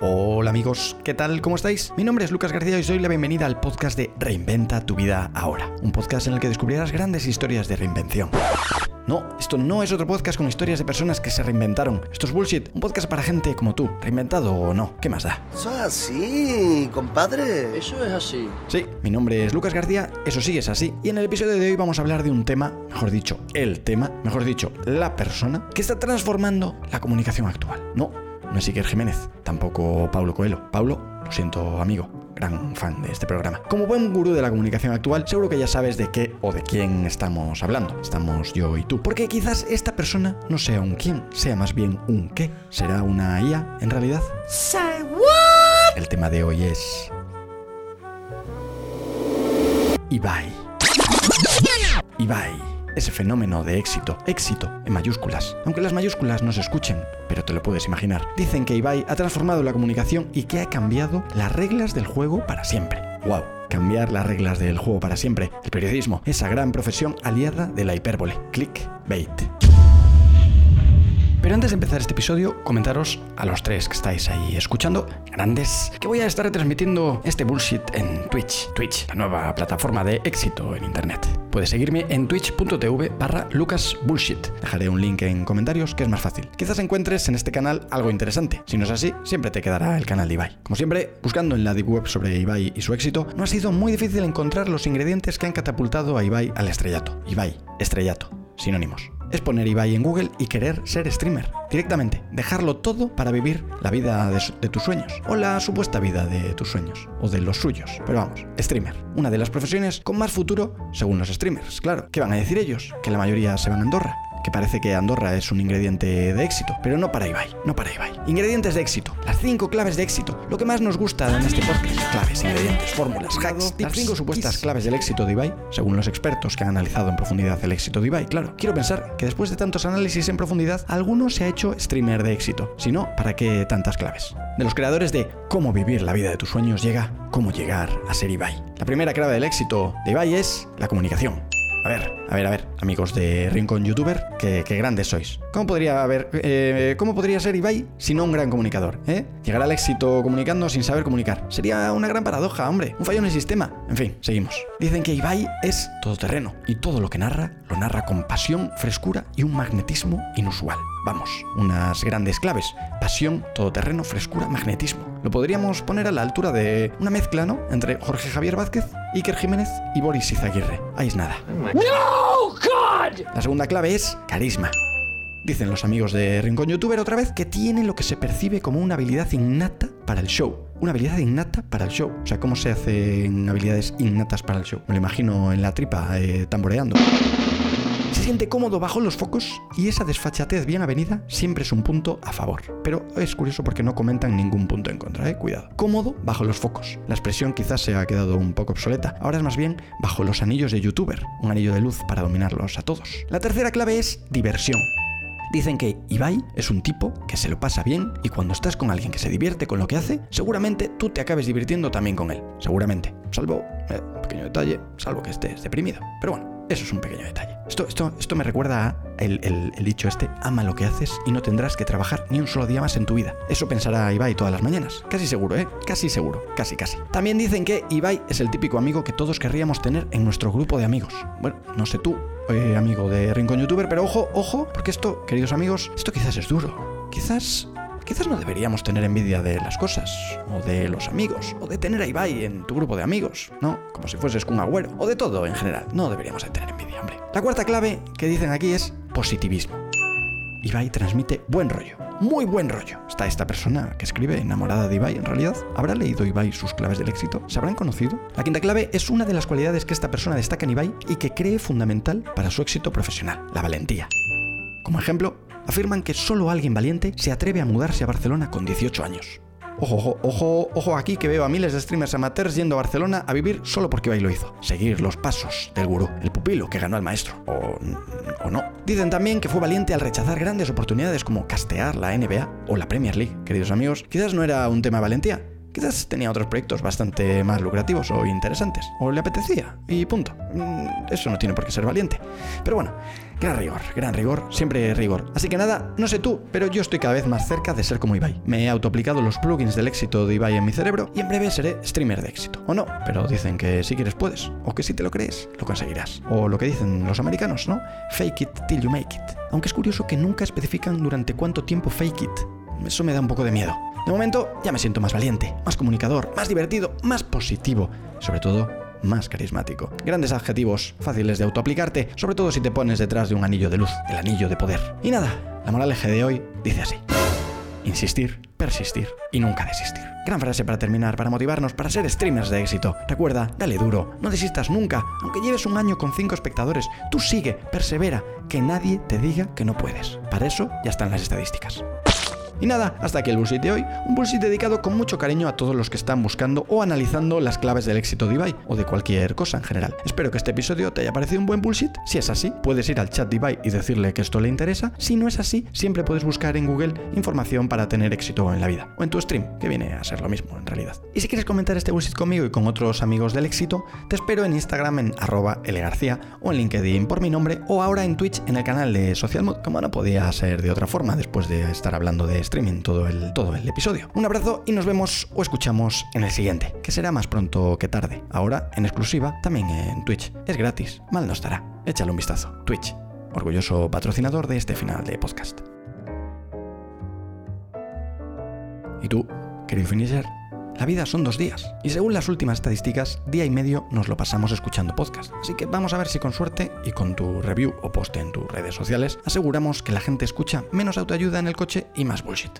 Hola amigos, ¿qué tal? ¿Cómo estáis? Mi nombre es Lucas García y os doy la bienvenida al podcast de Reinventa tu vida ahora, un podcast en el que descubrirás grandes historias de reinvención. No, esto no es otro podcast con historias de personas que se reinventaron. Esto es bullshit. Un podcast para gente como tú, reinventado o no. ¿Qué más da? Eso es así, compadre. Eso es así. Sí, mi nombre es Lucas García, eso sí es así. Y en el episodio de hoy vamos a hablar de un tema, mejor dicho, el tema, mejor dicho, la persona que está transformando la comunicación actual. No, no es Iker Jiménez, tampoco Paulo Coelho. Paulo, lo siento amigo, gran fan de este programa. Como buen gurú de la comunicación actual, seguro que ya sabes de qué o de quién estamos hablando. Estamos yo y tú. Porque quizás esta persona no sea un quién, sea más bien un qué. ¿Será una IA en realidad? Say what? El tema de hoy es... Ibai. Ibai ese fenómeno de éxito, éxito en mayúsculas, aunque las mayúsculas no se escuchen, pero te lo puedes imaginar. Dicen que Ibai ha transformado la comunicación y que ha cambiado las reglas del juego para siempre. ¡Wow! Cambiar las reglas del juego para siempre. El periodismo, esa gran profesión aliada de la hipérbole. Clickbait. Pero antes de empezar este episodio, comentaros a los tres que estáis ahí escuchando, grandes, que voy a estar retransmitiendo este bullshit en Twitch. Twitch, la nueva plataforma de éxito en Internet. Puedes seguirme en twitch.tv barra lucasbullshit. Dejaré un link en comentarios que es más fácil. Quizás encuentres en este canal algo interesante. Si no es así, siempre te quedará el canal de Ibai. Como siempre, buscando en la deep web sobre Ibai y su éxito, no ha sido muy difícil encontrar los ingredientes que han catapultado a Ibai al estrellato. Ibai, estrellato, sinónimos es poner Ibai en Google y querer ser streamer. Directamente, dejarlo todo para vivir la vida de, tus sueños. O la supuesta vida de tus sueños. O de los suyos. Pero vamos, streamer. Una de las profesiones con más futuro según los streamers. Claro, ¿qué van a decir ellos? Que la mayoría se van a Andorra que parece que Andorra es un ingrediente de éxito, pero no para Ibai, no para Ibai. Ingredientes de éxito, las cinco claves de éxito, lo que más nos gusta en este podcast, claves, ingredientes, fórmulas, hacks, las cinco supuestas claves del éxito de Ibai, según los expertos que han analizado en profundidad el éxito de Ibai, claro. Quiero pensar que después de tantos análisis en profundidad, alguno se ha hecho streamer de éxito. Si no, ¿para qué tantas claves? De los creadores de Cómo vivir la vida de tus sueños llega Cómo llegar a ser Ibai. La primera clave del éxito de Ibai es la comunicación. A ver, a ver, amigos de Rincón YouTuber, qué, grandes sois. ¿Cómo podría haber, eh, cómo podría ser Ibai si no un gran comunicador? ¿eh? Llegar al éxito comunicando sin saber comunicar. Sería una gran paradoja, hombre. Un fallo en el sistema. En fin, seguimos. Dicen que Ibai es todoterreno y todo lo que narra lo narra con pasión, frescura y un magnetismo inusual. Vamos, unas grandes claves. Pasión, todoterreno, frescura, magnetismo. Lo podríamos poner a la altura de una mezcla, ¿no? Entre Jorge Javier Vázquez, Iker Jiménez y Boris Izaguirre. Ahí es nada. ¡No, God! La segunda clave es carisma. Dicen los amigos de Rincón Youtuber otra vez que tiene lo que se percibe como una habilidad innata para el show. Una habilidad innata para el show. O sea, ¿cómo se hacen habilidades innatas para el show? Me lo imagino en la tripa, eh, tamboreando siente cómodo bajo los focos y esa desfachatez bien avenida siempre es un punto a favor. Pero es curioso porque no comentan ningún punto en contra, ¿eh? Cuidado. Cómodo bajo los focos. La expresión quizás se ha quedado un poco obsoleta. Ahora es más bien bajo los anillos de youtuber. Un anillo de luz para dominarlos a todos. La tercera clave es diversión. Dicen que Ibai es un tipo que se lo pasa bien y cuando estás con alguien que se divierte con lo que hace, seguramente tú te acabes divirtiendo también con él. Seguramente. Salvo, eh, pequeño detalle, salvo que estés deprimido. Pero bueno, eso es un pequeño detalle. Esto, esto, esto me recuerda a el, el, dicho este, ama lo que haces y no tendrás que trabajar ni un solo día más en tu vida. Eso pensará Ibai todas las mañanas. Casi seguro, ¿eh? Casi seguro. Casi, casi. También dicen que Ibai es el típico amigo que todos querríamos tener en nuestro grupo de amigos. Bueno, no sé tú, eh, amigo de Rincón Youtuber, pero ojo, ojo, porque esto, queridos amigos, esto quizás es duro. Quizás Quizás no deberíamos tener envidia de las cosas, o de los amigos, o de tener a Ibai en tu grupo de amigos, ¿no? Como si fueses un agüero, o de todo en general. No deberíamos de tener envidia, hombre. La cuarta clave que dicen aquí es positivismo. Ibai transmite buen rollo, muy buen rollo. Está esta persona que escribe enamorada de Ibai en realidad. ¿Habrá leído Ibai sus claves del éxito? ¿Se habrán conocido? La quinta clave es una de las cualidades que esta persona destaca en Ibai y que cree fundamental para su éxito profesional, la valentía. Como ejemplo, afirman que solo alguien valiente se atreve a mudarse a Barcelona con 18 años. Ojo, ojo, ojo, ojo aquí que veo a miles de streamers amateurs yendo a Barcelona a vivir solo porque Ibai lo hizo. Seguir los pasos del gurú, el pupilo que ganó al maestro. O, o no. Dicen también que fue valiente al rechazar grandes oportunidades como castear la NBA o la Premier League. Queridos amigos, quizás no era un tema de valentía, Quizás tenía otros proyectos bastante más lucrativos o interesantes. O le apetecía. Y punto. Mm, eso no tiene por qué ser valiente. Pero bueno, Gran rigor, gran rigor, siempre rigor. Así que nada, no sé tú, pero yo estoy cada vez más cerca de ser como Ibai. Me he autoaplicado los plugins del éxito de Ibai en mi cerebro y en breve seré streamer de éxito. O no, pero dicen que si quieres puedes, o que si te lo crees, lo conseguirás. O lo que dicen los americanos, ¿no? Fake it till you make it. Aunque es curioso que nunca especifican durante cuánto tiempo fake it. Eso me da un poco de miedo. De momento ya me siento más valiente, más comunicador, más divertido, más positivo. Sobre todo, más carismático. Grandes adjetivos, fáciles de autoaplicarte, sobre todo si te pones detrás de un anillo de luz, el anillo de poder. Y nada, la moraleja de hoy dice así. Insistir, persistir y nunca desistir. Gran frase para terminar, para motivarnos, para ser streamers de éxito. Recuerda, dale duro, no desistas nunca, aunque lleves un año con 5 espectadores, tú sigue, persevera, que nadie te diga que no puedes. Para eso ya están las estadísticas. Y nada, hasta aquí el bullshit de hoy. Un bullshit dedicado con mucho cariño a todos los que están buscando o analizando las claves del éxito de Ibai o de cualquier cosa en general. Espero que este episodio te haya parecido un buen bullshit. Si es así, puedes ir al chat de Ibai y decirle que esto le interesa. Si no es así, siempre puedes buscar en Google información para tener éxito en la vida. O en tu stream, que viene a ser lo mismo en realidad. Y si quieres comentar este bullshit conmigo y con otros amigos del éxito, te espero en Instagram en arroba lgarcía o en LinkedIn por mi nombre o ahora en Twitch en el canal de Socialmod, como no podía ser de otra forma después de estar hablando de streaming todo el, todo el episodio. Un abrazo y nos vemos o escuchamos en el siguiente, que será más pronto que tarde. Ahora, en exclusiva, también en Twitch. Es gratis, mal no estará. Échale un vistazo. Twitch, orgulloso patrocinador de este final de podcast. ¿Y tú, querido finisher? La vida son dos días, y según las últimas estadísticas, día y medio nos lo pasamos escuchando podcast. Así que vamos a ver si con suerte y con tu review o post en tus redes sociales aseguramos que la gente escucha menos autoayuda en el coche y más bullshit.